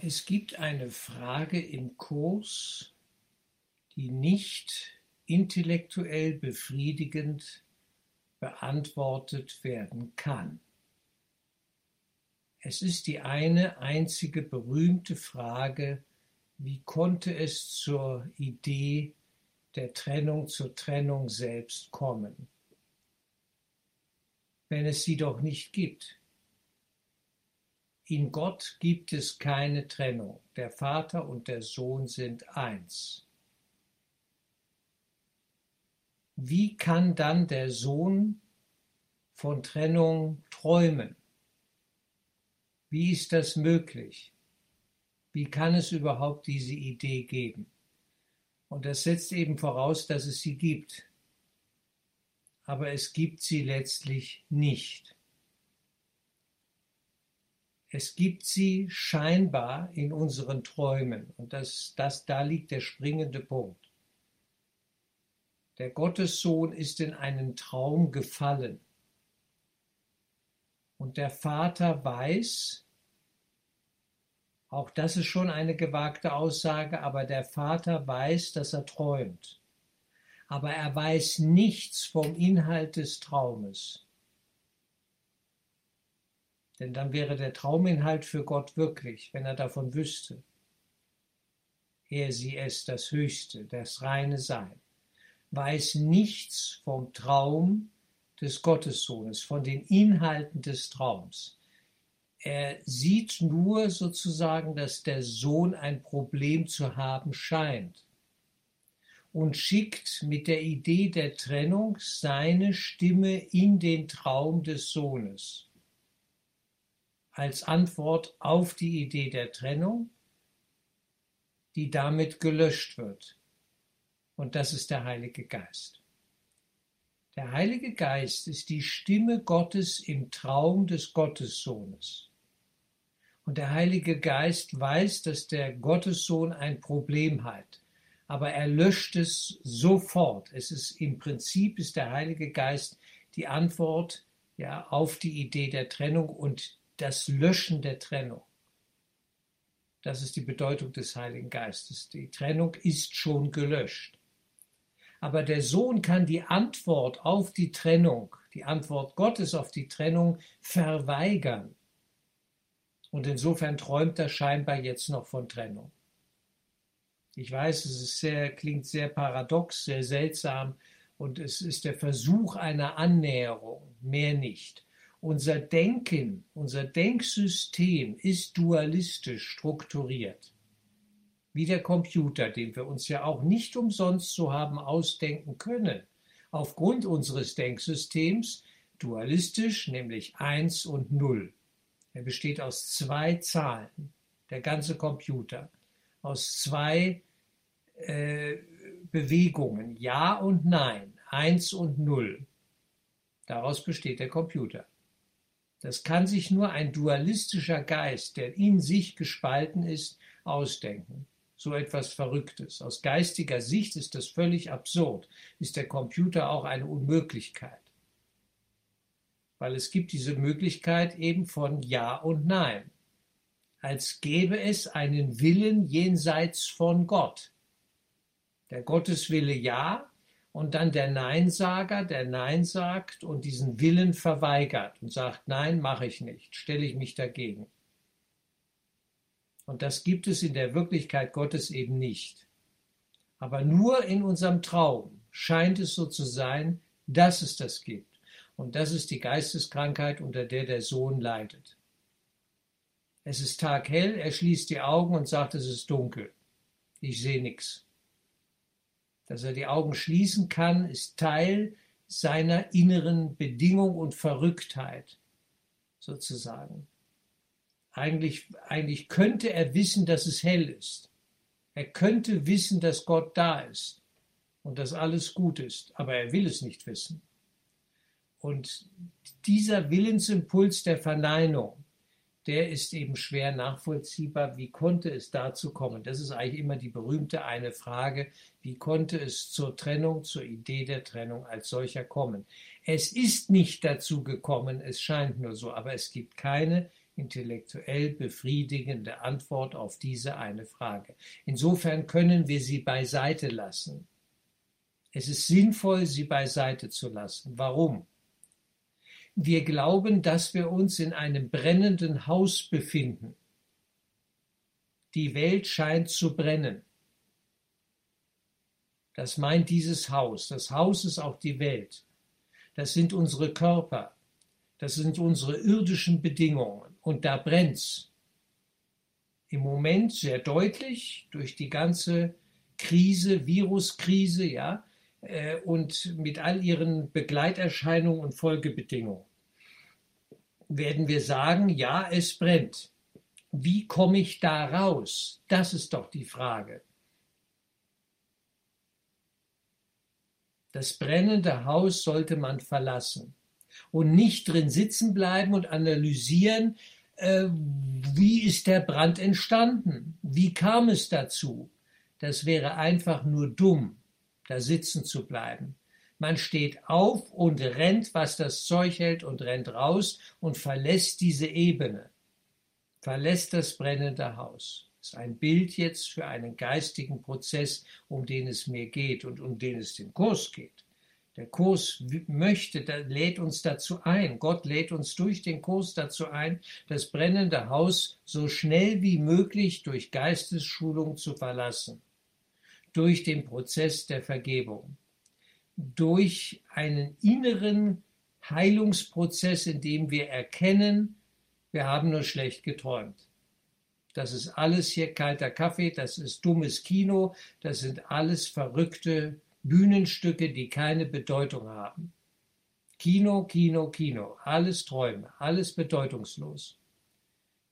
Es gibt eine Frage im Kurs, die nicht intellektuell befriedigend beantwortet werden kann. Es ist die eine einzige berühmte Frage, wie konnte es zur Idee der Trennung, zur Trennung selbst kommen, wenn es sie doch nicht gibt. In Gott gibt es keine Trennung. Der Vater und der Sohn sind eins. Wie kann dann der Sohn von Trennung träumen? Wie ist das möglich? Wie kann es überhaupt diese Idee geben? Und das setzt eben voraus, dass es sie gibt. Aber es gibt sie letztlich nicht. Es gibt sie scheinbar in unseren Träumen. Und das, das, da liegt der springende Punkt. Der Gottessohn ist in einen Traum gefallen. Und der Vater weiß, auch das ist schon eine gewagte Aussage, aber der Vater weiß, dass er träumt. Aber er weiß nichts vom Inhalt des Traumes. Denn dann wäre der Trauminhalt für Gott wirklich, wenn er davon wüsste. Er, sie, es, das Höchste, das reine Sein, weiß nichts vom Traum des Gottessohnes, von den Inhalten des Traums. Er sieht nur sozusagen, dass der Sohn ein Problem zu haben scheint und schickt mit der Idee der Trennung seine Stimme in den Traum des Sohnes als Antwort auf die Idee der Trennung, die damit gelöscht wird. Und das ist der Heilige Geist. Der Heilige Geist ist die Stimme Gottes im Traum des Gottessohnes. Und der Heilige Geist weiß, dass der Gottessohn ein Problem hat, aber er löscht es sofort. Es ist im Prinzip ist der Heilige Geist die Antwort ja auf die Idee der Trennung und das Löschen der Trennung. Das ist die Bedeutung des Heiligen Geistes. Die Trennung ist schon gelöscht. Aber der Sohn kann die Antwort auf die Trennung, die Antwort Gottes auf die Trennung verweigern. Und insofern träumt er scheinbar jetzt noch von Trennung. Ich weiß, es sehr, klingt sehr paradox, sehr seltsam und es ist der Versuch einer Annäherung, mehr nicht. Unser Denken, unser Denksystem ist dualistisch strukturiert. Wie der Computer, den wir uns ja auch nicht umsonst so haben ausdenken können. Aufgrund unseres Denksystems dualistisch, nämlich 1 und 0. Er besteht aus zwei Zahlen, der ganze Computer, aus zwei äh, Bewegungen, Ja und Nein, 1 und 0. Daraus besteht der Computer. Das kann sich nur ein dualistischer Geist, der in sich gespalten ist, ausdenken. So etwas Verrücktes. Aus geistiger Sicht ist das völlig absurd. Ist der Computer auch eine Unmöglichkeit. Weil es gibt diese Möglichkeit eben von Ja und Nein. Als gäbe es einen Willen jenseits von Gott. Der Gotteswille Ja, und dann der Neinsager, der Nein sagt und diesen Willen verweigert und sagt, nein, mache ich nicht, stelle ich mich dagegen. Und das gibt es in der Wirklichkeit Gottes eben nicht. Aber nur in unserem Traum scheint es so zu sein, dass es das gibt. Und das ist die Geisteskrankheit, unter der der Sohn leidet. Es ist taghell, er schließt die Augen und sagt, es ist dunkel. Ich sehe nichts. Dass er die Augen schließen kann, ist Teil seiner inneren Bedingung und Verrücktheit, sozusagen. Eigentlich, eigentlich könnte er wissen, dass es hell ist. Er könnte wissen, dass Gott da ist und dass alles gut ist, aber er will es nicht wissen. Und dieser Willensimpuls der Verneinung, der ist eben schwer nachvollziehbar. Wie konnte es dazu kommen? Das ist eigentlich immer die berühmte eine Frage. Wie konnte es zur Trennung, zur Idee der Trennung als solcher kommen? Es ist nicht dazu gekommen, es scheint nur so, aber es gibt keine intellektuell befriedigende Antwort auf diese eine Frage. Insofern können wir sie beiseite lassen. Es ist sinnvoll, sie beiseite zu lassen. Warum? Wir glauben, dass wir uns in einem brennenden Haus befinden. Die Welt scheint zu brennen. Das meint dieses Haus. Das Haus ist auch die Welt. Das sind unsere Körper. Das sind unsere irdischen Bedingungen. Und da brennt's. Im Moment sehr deutlich durch die ganze Krise, Viruskrise, ja, äh, und mit all ihren Begleiterscheinungen und Folgebedingungen werden wir sagen, ja, es brennt. Wie komme ich da raus? Das ist doch die Frage. Das brennende Haus sollte man verlassen und nicht drin sitzen bleiben und analysieren, äh, wie ist der Brand entstanden? Wie kam es dazu? Das wäre einfach nur dumm, da sitzen zu bleiben. Man steht auf und rennt, was das Zeug hält, und rennt raus und verlässt diese Ebene, verlässt das brennende Haus. Das ist ein Bild jetzt für einen geistigen Prozess, um den es mir geht und um den es dem Kurs geht. Der Kurs möchte, lädt uns dazu ein. Gott lädt uns durch den Kurs dazu ein, das brennende Haus so schnell wie möglich durch Geistesschulung zu verlassen. Durch den Prozess der Vergebung durch einen inneren Heilungsprozess, in dem wir erkennen, wir haben nur schlecht geträumt. Das ist alles hier kalter Kaffee, das ist dummes Kino, das sind alles verrückte Bühnenstücke, die keine Bedeutung haben. Kino, Kino, Kino, alles Träume, alles bedeutungslos.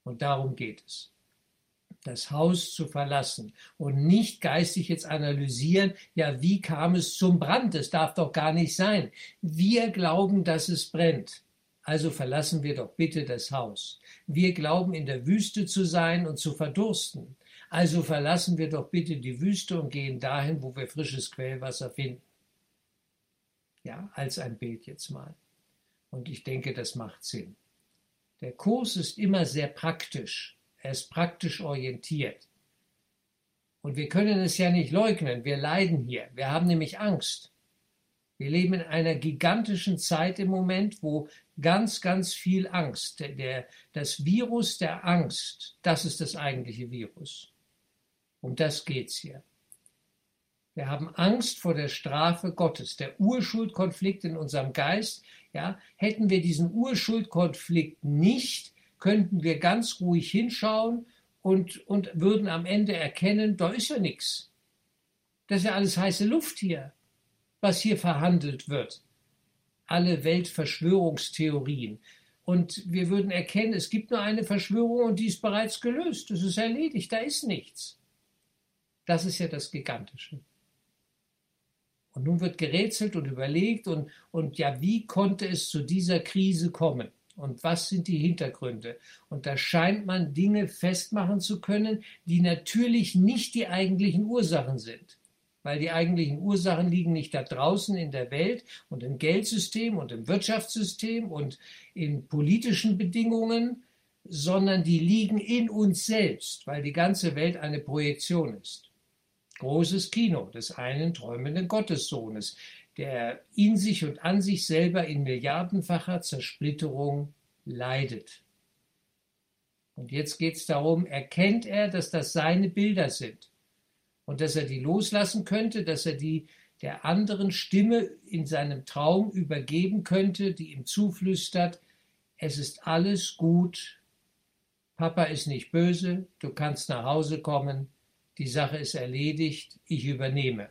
Und darum geht es das Haus zu verlassen und nicht geistig jetzt analysieren, ja, wie kam es zum Brand? Es darf doch gar nicht sein. Wir glauben, dass es brennt. Also verlassen wir doch bitte das Haus. Wir glauben, in der Wüste zu sein und zu verdursten. Also verlassen wir doch bitte die Wüste und gehen dahin, wo wir frisches Quellwasser finden. Ja, als ein Bild jetzt mal. Und ich denke, das macht Sinn. Der Kurs ist immer sehr praktisch. Er ist praktisch orientiert. Und wir können es ja nicht leugnen, wir leiden hier. Wir haben nämlich Angst. Wir leben in einer gigantischen Zeit im Moment, wo ganz, ganz viel Angst, der, das Virus der Angst, das ist das eigentliche Virus. Um das geht's hier. Wir haben Angst vor der Strafe Gottes. Der Urschuldkonflikt in unserem Geist, ja, hätten wir diesen Urschuldkonflikt nicht, könnten wir ganz ruhig hinschauen und, und würden am Ende erkennen, da ist ja nichts. Das ist ja alles heiße Luft hier, was hier verhandelt wird. Alle Weltverschwörungstheorien. Und wir würden erkennen, es gibt nur eine Verschwörung und die ist bereits gelöst. Das ist erledigt, da ist nichts. Das ist ja das Gigantische. Und nun wird gerätselt und überlegt und, und ja, wie konnte es zu dieser Krise kommen? Und was sind die Hintergründe. Und da scheint man Dinge festmachen zu können, die natürlich nicht die eigentlichen Ursachen sind. Weil die eigentlichen Ursachen liegen nicht da draußen in der Welt und im Geldsystem und im Wirtschaftssystem und in politischen Bedingungen, sondern die liegen in uns selbst, weil die ganze Welt eine Projektion ist. Großes Kino des einen träumenden Gottessohnes, der in sich und an sich selber in milliardenfacher Zersplitterung leidet. Und jetzt geht es darum, erkennt er, dass das seine Bilder sind und dass er die loslassen könnte, dass er die der anderen Stimme in seinem Traum übergeben könnte, die ihm zuflüstert, es ist alles gut, Papa ist nicht böse, du kannst nach Hause kommen, die Sache ist erledigt, ich übernehme.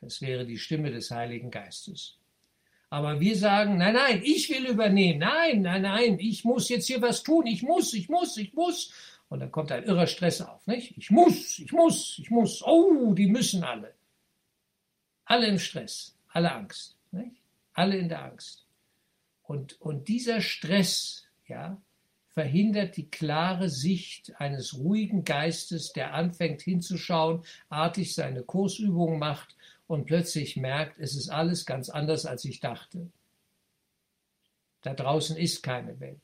Das wäre die Stimme des Heiligen Geistes. Aber wir sagen, nein, nein, ich will übernehmen. Nein, nein, nein, ich muss jetzt hier was tun. Ich muss, ich muss, ich muss. Und dann kommt ein irrer Stress auf, nicht? Ich muss, ich muss, ich muss. Oh, die müssen alle. Alle im Stress, alle Angst, nicht? Alle in der Angst. Und, und dieser Stress, ja, verhindert die klare Sicht eines ruhigen Geistes, der anfängt hinzuschauen, artig seine Kursübungen macht und plötzlich merkt, es ist alles ganz anders, als ich dachte. Da draußen ist keine Welt.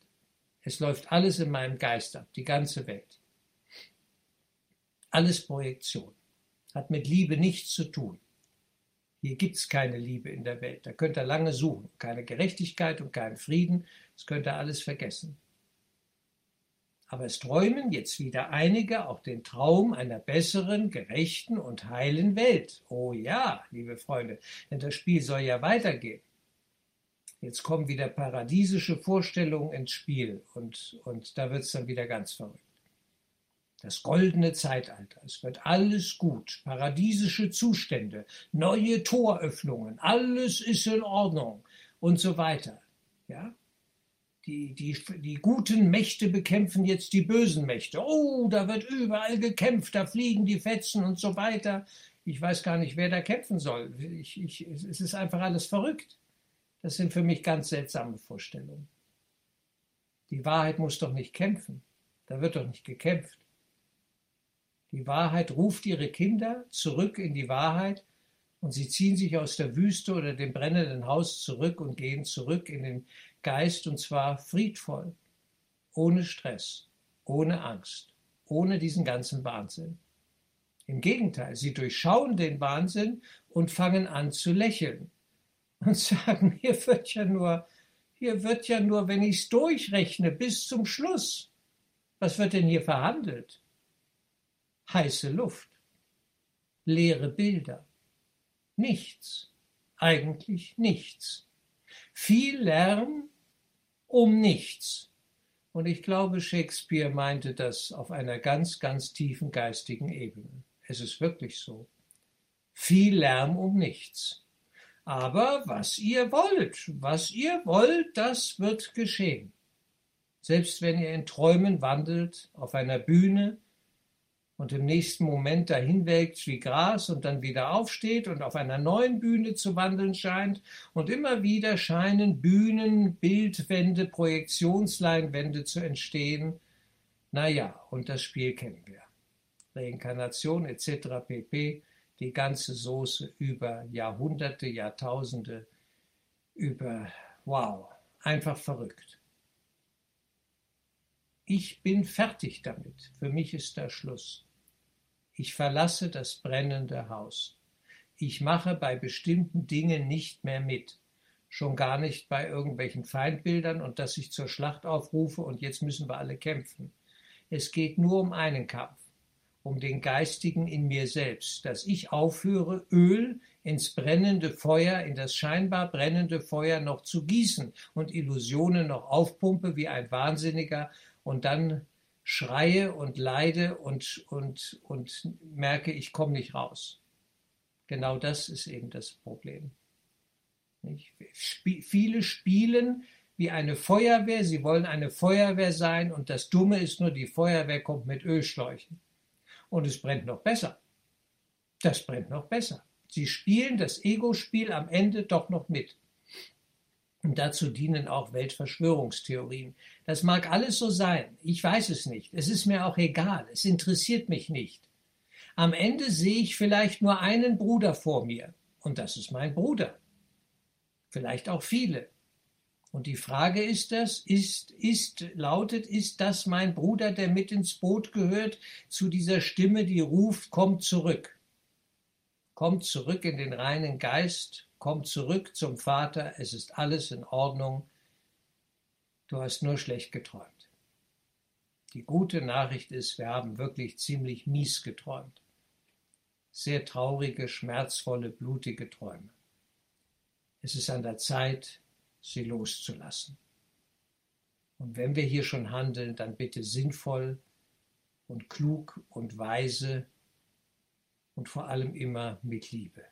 Es läuft alles in meinem Geist ab, die ganze Welt. Alles Projektion. Hat mit Liebe nichts zu tun. Hier gibt es keine Liebe in der Welt. Da könnt ihr lange suchen. Keine Gerechtigkeit und keinen Frieden. Das könnt ihr alles vergessen. Aber es träumen jetzt wieder einige auch den Traum einer besseren, gerechten und heilen Welt. Oh ja, liebe Freunde, denn das Spiel soll ja weitergehen. Jetzt kommen wieder paradiesische Vorstellungen ins Spiel und, und da wird es dann wieder ganz verrückt. Das goldene Zeitalter, es wird alles gut, paradiesische Zustände, neue Toröffnungen, alles ist in Ordnung und so weiter. Ja? Die, die, die guten Mächte bekämpfen jetzt die bösen Mächte. Oh, da wird überall gekämpft, da fliegen die Fetzen und so weiter. Ich weiß gar nicht, wer da kämpfen soll. Ich, ich, es ist einfach alles verrückt. Das sind für mich ganz seltsame Vorstellungen. Die Wahrheit muss doch nicht kämpfen. Da wird doch nicht gekämpft. Die Wahrheit ruft ihre Kinder zurück in die Wahrheit und sie ziehen sich aus der Wüste oder dem brennenden Haus zurück und gehen zurück in den Geist und zwar friedvoll, ohne Stress, ohne Angst, ohne diesen ganzen Wahnsinn. Im Gegenteil, sie durchschauen den Wahnsinn und fangen an zu lächeln und sagen, hier wird ja nur, hier wird ja nur, wenn ich es durchrechne, bis zum Schluss. Was wird denn hier verhandelt? Heiße Luft, leere Bilder, nichts, eigentlich nichts. Viel Lärm um nichts. Und ich glaube, Shakespeare meinte das auf einer ganz, ganz tiefen geistigen Ebene. Es ist wirklich so. Viel Lärm um nichts. Aber was ihr wollt, was ihr wollt, das wird geschehen. Selbst wenn ihr in Träumen wandelt, auf einer Bühne, und im nächsten Moment dahin welkt wie Gras und dann wieder aufsteht und auf einer neuen Bühne zu wandeln scheint und immer wieder scheinen Bühnen, Bildwände, Projektionsleinwände zu entstehen. Naja, und das Spiel kennen wir. Reinkarnation etc. pp. Die ganze Soße über Jahrhunderte, Jahrtausende, über, wow, einfach verrückt. Ich bin fertig damit. Für mich ist da Schluss. Ich verlasse das brennende Haus. Ich mache bei bestimmten Dingen nicht mehr mit. Schon gar nicht bei irgendwelchen Feindbildern und dass ich zur Schlacht aufrufe und jetzt müssen wir alle kämpfen. Es geht nur um einen Kampf, um den Geistigen in mir selbst, dass ich aufhöre, Öl ins brennende Feuer, in das scheinbar brennende Feuer noch zu gießen und Illusionen noch aufpumpe wie ein Wahnsinniger und dann schreie und leide und, und, und merke, ich komme nicht raus. Genau das ist eben das Problem. Sp viele spielen wie eine Feuerwehr, sie wollen eine Feuerwehr sein und das Dumme ist nur, die Feuerwehr kommt mit Ölschläuchen. Und es brennt noch besser. Das brennt noch besser. Sie spielen das Ego-Spiel am Ende doch noch mit. Dazu dienen auch Weltverschwörungstheorien. Das mag alles so sein. Ich weiß es nicht. Es ist mir auch egal. Es interessiert mich nicht. Am Ende sehe ich vielleicht nur einen Bruder vor mir. Und das ist mein Bruder. Vielleicht auch viele. Und die Frage ist das, ist, ist, lautet, ist das mein Bruder, der mit ins Boot gehört, zu dieser Stimme, die ruft, kommt zurück. Kommt zurück in den reinen Geist, komm zurück zum Vater, es ist alles in Ordnung, du hast nur schlecht geträumt. Die gute Nachricht ist, wir haben wirklich ziemlich mies geträumt. Sehr traurige, schmerzvolle, blutige Träume. Es ist an der Zeit, sie loszulassen. Und wenn wir hier schon handeln, dann bitte sinnvoll und klug und weise und vor allem immer mit Liebe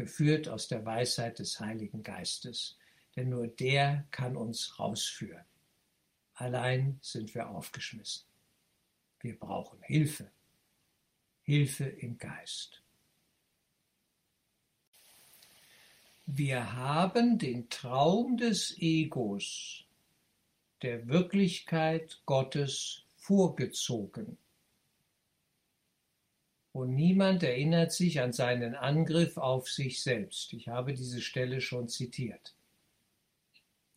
geführt aus der Weisheit des Heiligen Geistes, denn nur der kann uns rausführen. Allein sind wir aufgeschmissen. Wir brauchen Hilfe, Hilfe im Geist. Wir haben den Traum des Egos, der Wirklichkeit Gottes vorgezogen und niemand erinnert sich an seinen Angriff auf sich selbst. Ich habe diese Stelle schon zitiert.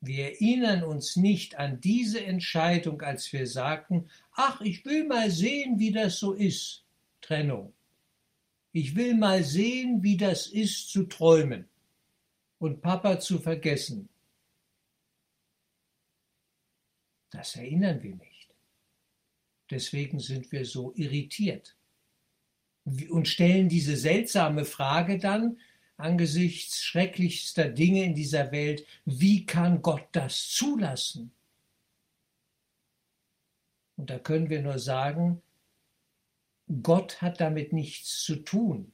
Wir erinnern uns nicht an diese Entscheidung, als wir sagten, ach, ich will mal sehen, wie das so ist. Trennung. Ich will mal sehen, wie das ist zu träumen und Papa zu vergessen. Das erinnern wir nicht. Deswegen sind wir so irritiert und stellen diese seltsame Frage dann, angesichts schrecklichster Dinge in dieser Welt, wie kann Gott das zulassen? Und da können wir nur sagen, Gott hat damit nichts zu tun.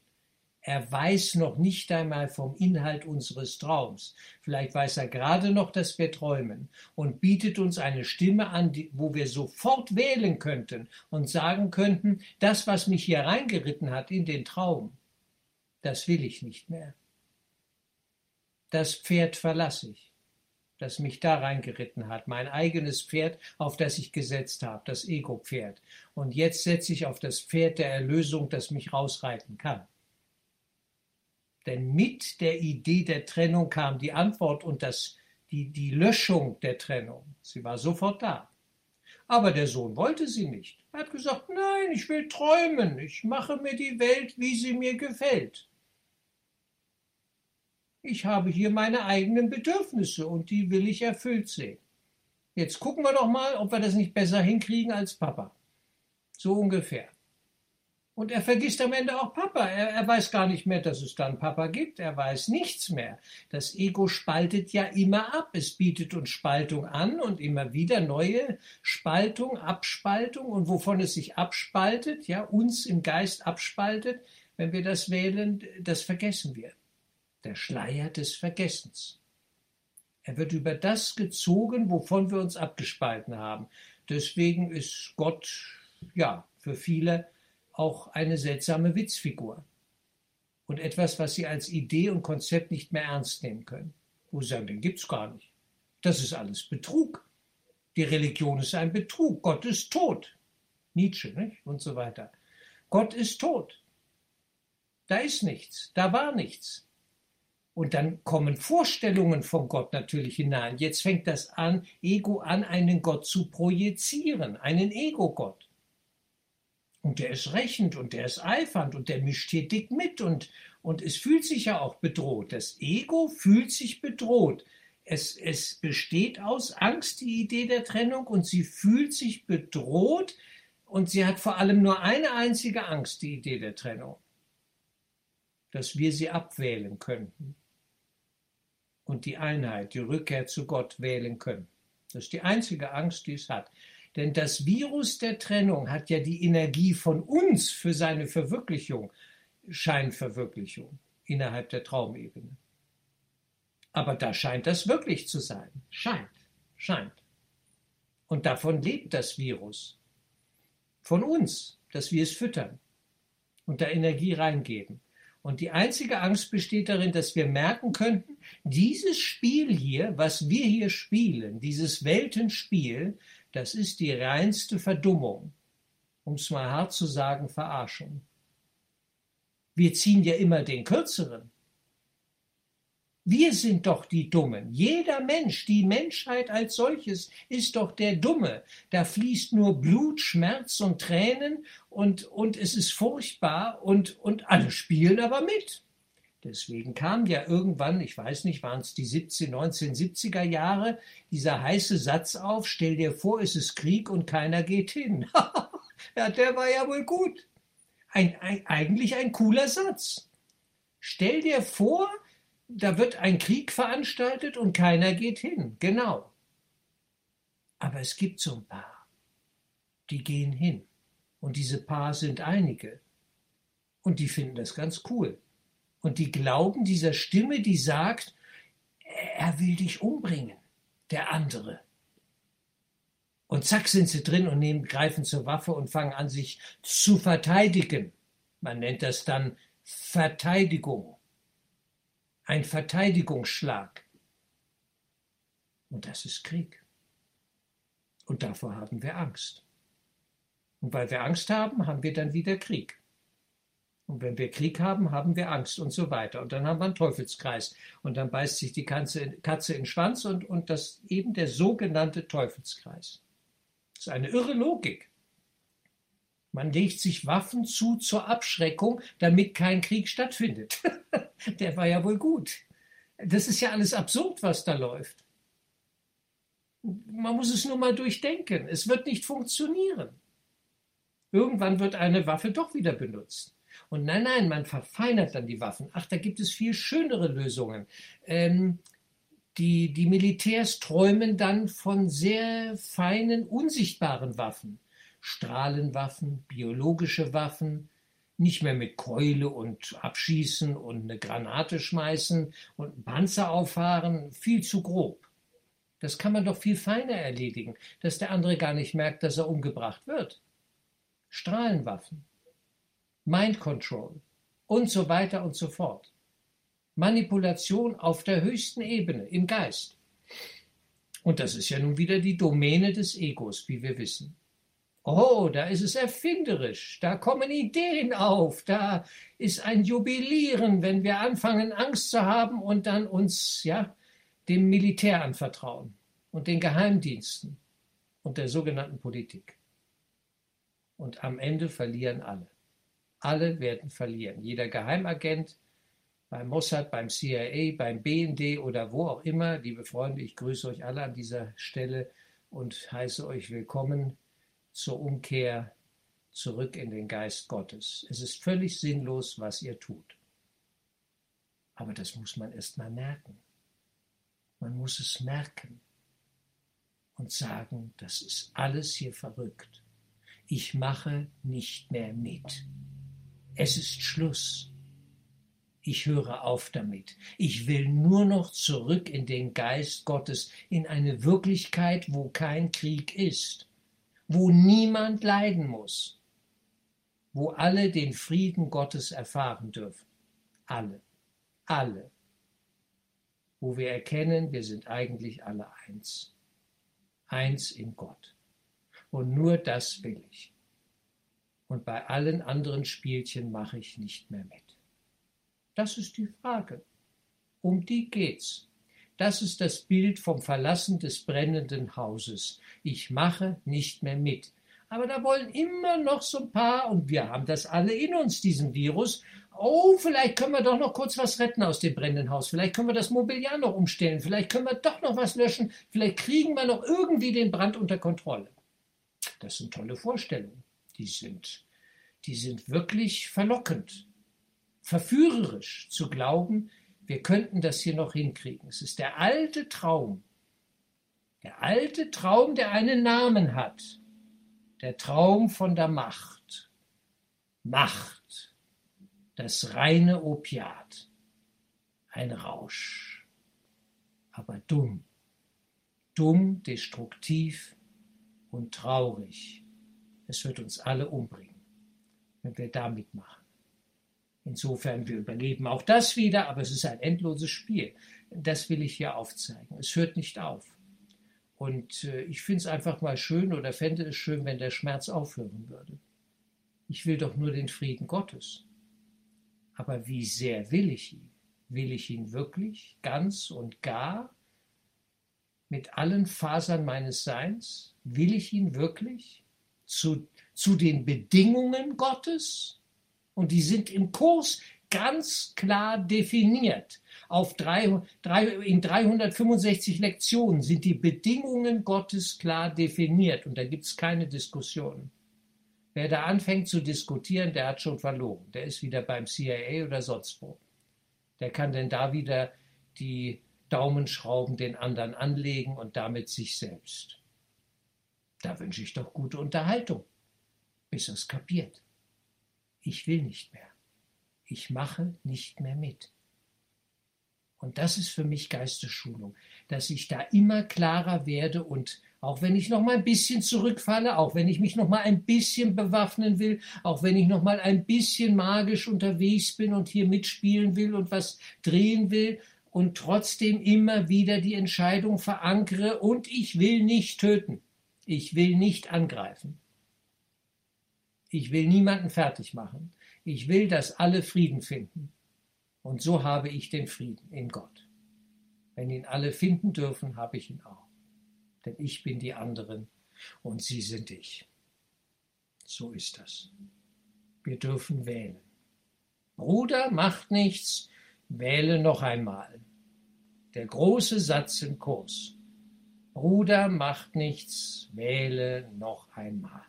Er weiß noch nicht einmal vom Inhalt unseres Traums. Vielleicht weiß er gerade noch, dass wir träumen und bietet uns eine Stimme an, wo wir sofort wählen könnten und sagen könnten, das, was mich hier reingeritten hat in den Traum, das will ich nicht mehr. Das Pferd verlasse ich, das mich da reingeritten hat, mein eigenes Pferd, auf das ich gesetzt habe, das Ego-Pferd. Und jetzt setze ich auf das Pferd der Erlösung, das mich rausreiten kann. Denn mit der Idee der Trennung kam die Antwort und das, die, die Löschung der Trennung. Sie war sofort da. Aber der Sohn wollte sie nicht. Er hat gesagt, nein, ich will träumen, ich mache mir die Welt, wie sie mir gefällt. Ich habe hier meine eigenen Bedürfnisse und die will ich erfüllt sehen. Jetzt gucken wir doch mal, ob wir das nicht besser hinkriegen als Papa. So ungefähr. Und er vergisst am Ende auch Papa. Er, er, weiß gar nicht mehr, dass es dann Papa gibt. Er weiß nichts mehr. Das Ego spaltet ja immer ab. Es bietet uns Spaltung an und immer wieder neue Spaltung, Abspaltung. Und wovon es sich abspaltet, ja, uns im Geist abspaltet, wenn wir das wählen, das vergessen wir. Der Schleier des Vergessens. Er wird über das gezogen, wovon wir uns abgespalten haben. Deswegen ist Gott, ja, für viele auch eine seltsame Witzfigur und etwas, was sie als Idee und Konzept nicht mehr ernst nehmen können. Wo sie sagen, den gibt's gar nicht. Das ist alles Betrug. Die Religion ist ein Betrug. Gott ist tot. Nietzsche nicht? und so weiter. Gott ist tot. Da ist nichts. Da war nichts. Und dann kommen Vorstellungen von Gott natürlich hinein. Jetzt fängt das an, Ego an, einen Gott zu projizieren, einen Ego-Gott. Und der ist rächend und der ist eifernd und der mischt hier dick mit und, und es fühlt sich ja auch bedroht. Das Ego fühlt sich bedroht. Es, es besteht aus Angst, die Idee der Trennung, und sie fühlt sich bedroht und sie hat vor allem nur eine einzige Angst, die Idee der Trennung, dass wir sie abwählen könnten und die Einheit, die Rückkehr zu Gott wählen können. Das ist die einzige Angst, die es hat. Denn das Virus der Trennung hat ja die Energie von uns für seine Verwirklichung, Scheinverwirklichung innerhalb der Traumebene. Aber da scheint das wirklich zu sein. Scheint, scheint. Und davon lebt das Virus. Von uns, dass wir es füttern und da Energie reingeben. Und die einzige Angst besteht darin, dass wir merken könnten, dieses Spiel hier, was wir hier spielen, dieses Weltenspiel, das ist die reinste Verdummung, um es mal hart zu sagen, Verarschung. Wir ziehen ja immer den Kürzeren. Wir sind doch die Dummen. Jeder Mensch, die Menschheit als solches, ist doch der Dumme. Da fließt nur Blut, Schmerz und Tränen und, und es ist furchtbar und, und alle spielen aber mit. Deswegen kam ja irgendwann, ich weiß nicht, waren es die 17, 1970er Jahre, dieser heiße Satz auf, stell dir vor, es ist Krieg und keiner geht hin. ja, der war ja wohl gut. Ein, ein, eigentlich ein cooler Satz. Stell dir vor, da wird ein Krieg veranstaltet und keiner geht hin. Genau. Aber es gibt so ein paar, die gehen hin. Und diese paar sind einige. Und die finden das ganz cool. Und die glauben dieser Stimme, die sagt, er will dich umbringen, der andere. Und zack sind sie drin und nehmen, greifen zur Waffe und fangen an, sich zu verteidigen. Man nennt das dann Verteidigung. Ein Verteidigungsschlag. Und das ist Krieg. Und davor haben wir Angst. Und weil wir Angst haben, haben wir dann wieder Krieg. Und wenn wir Krieg haben, haben wir Angst und so weiter. Und dann haben wir einen Teufelskreis. Und dann beißt sich die Katze, Katze in den Schwanz und, und das eben der sogenannte Teufelskreis. Das ist eine irre Logik. Man legt sich Waffen zu zur Abschreckung, damit kein Krieg stattfindet. der war ja wohl gut. Das ist ja alles absurd, was da läuft. Man muss es nur mal durchdenken. Es wird nicht funktionieren. Irgendwann wird eine Waffe doch wieder benutzt. Und nein, nein, man verfeinert dann die Waffen. Ach, da gibt es viel schönere Lösungen. Ähm, die, die Militärs träumen dann von sehr feinen, unsichtbaren Waffen. Strahlenwaffen, biologische Waffen, nicht mehr mit Keule und abschießen und eine Granate schmeißen und Panzer auffahren, viel zu grob. Das kann man doch viel feiner erledigen, dass der andere gar nicht merkt, dass er umgebracht wird. Strahlenwaffen, Mind Control und so weiter und so fort. Manipulation auf der höchsten Ebene, im Geist. Und das ist ja nun wieder die Domäne des Egos, wie wir wissen. Oh, da ist es erfinderisch, da kommen Ideen auf, da ist ein Jubilieren, wenn wir anfangen, Angst zu haben und dann uns, ja, dem Militär anvertrauen und den Geheimdiensten und der sogenannten Politik. Und am Ende verlieren alle. Alle werden verlieren. Jeder Geheimagent beim Mossad, beim CIA, beim BND oder wo auch immer. Liebe Freunde, ich grüße euch alle an dieser Stelle und heiße euch willkommen zur Umkehr zurück in den Geist Gottes. Es ist völlig sinnlos, was ihr tut. Aber das muss man erst mal merken. Man muss es merken und sagen, das ist alles hier verrückt. Ich mache nicht mehr mit. Es ist Schluss. Ich höre auf damit. Ich will nur noch zurück in den Geist Gottes, in eine Wirklichkeit, wo kein Krieg ist, wo niemand leiden muss, wo alle den Frieden Gottes erfahren dürfen. Alle. Alle wo wir erkennen, wir sind eigentlich alle eins. Eins in Gott. Und nur das will ich. Und bei allen anderen Spielchen mache ich nicht mehr mit. Das ist die Frage. Um die geht's. Das ist das Bild vom Verlassen des brennenden Hauses. Ich mache nicht mehr mit. Aber da wollen immer noch so ein paar, und wir haben das alle in uns, diesen Virus, oh, vielleicht können wir doch noch kurz was retten aus dem brennenden Haus, vielleicht können wir das Mobiliar noch umstellen, vielleicht können wir doch noch was löschen, vielleicht kriegen wir noch irgendwie den Brand unter Kontrolle. Das sind tolle Vorstellungen. Die sind, die sind wirklich verlockend, verführerisch zu glauben, wir könnten das hier noch hinkriegen. Es ist der alte Traum, der alte Traum, der einen Namen hat, der Traum von der Macht. Macht das reine Opiat, ein Rausch, aber dumm, dumm, destruktiv und traurig. Es wird uns alle umbringen, wenn wir da mitmachen. Insofern, wir überleben auch das wieder, aber es ist ein endloses Spiel. Das will ich hier aufzeigen. Es hört nicht auf. Und äh, ich finde es einfach mal schön oder fände es schön, wenn der Schmerz aufhören würde. Ich will doch nur den Frieden Gottes. Aber wie sehr will ich ihn? Will ich ihn wirklich, ganz und gar, mit allen Fasern meines Seins? Will ich ihn wirklich zu, zu den Bedingungen Gottes? Und die sind im Kurs ganz klar definiert. Auf drei, drei, in 365 Lektionen sind die Bedingungen Gottes klar definiert und da gibt es keine Diskussionen. Wer da anfängt zu diskutieren, der hat schon verloren. Der ist wieder beim CIA oder sonst wo. Der kann denn da wieder die Daumenschrauben den anderen anlegen und damit sich selbst. Da wünsche ich doch gute Unterhaltung, bis es kapiert. Ich will nicht mehr. Ich mache nicht mehr mit. Und das ist für mich Geistesschulung, dass ich da immer klarer werde und auch wenn ich noch mal ein bisschen zurückfalle, auch wenn ich mich noch mal ein bisschen bewaffnen will, auch wenn ich noch mal ein bisschen magisch unterwegs bin und hier mitspielen will und was drehen will und trotzdem immer wieder die Entscheidung verankere und ich will nicht töten. Ich will nicht angreifen. Ich will niemanden fertig machen. Ich will, dass alle Frieden finden. Und so habe ich den Frieden in Gott. Wenn ihn alle finden dürfen, habe ich ihn auch. Denn ich bin die anderen und sie sind ich. So ist das. Wir dürfen wählen. Bruder, macht nichts, wähle noch einmal. Der große Satz im Kurs. Bruder, macht nichts, wähle noch einmal.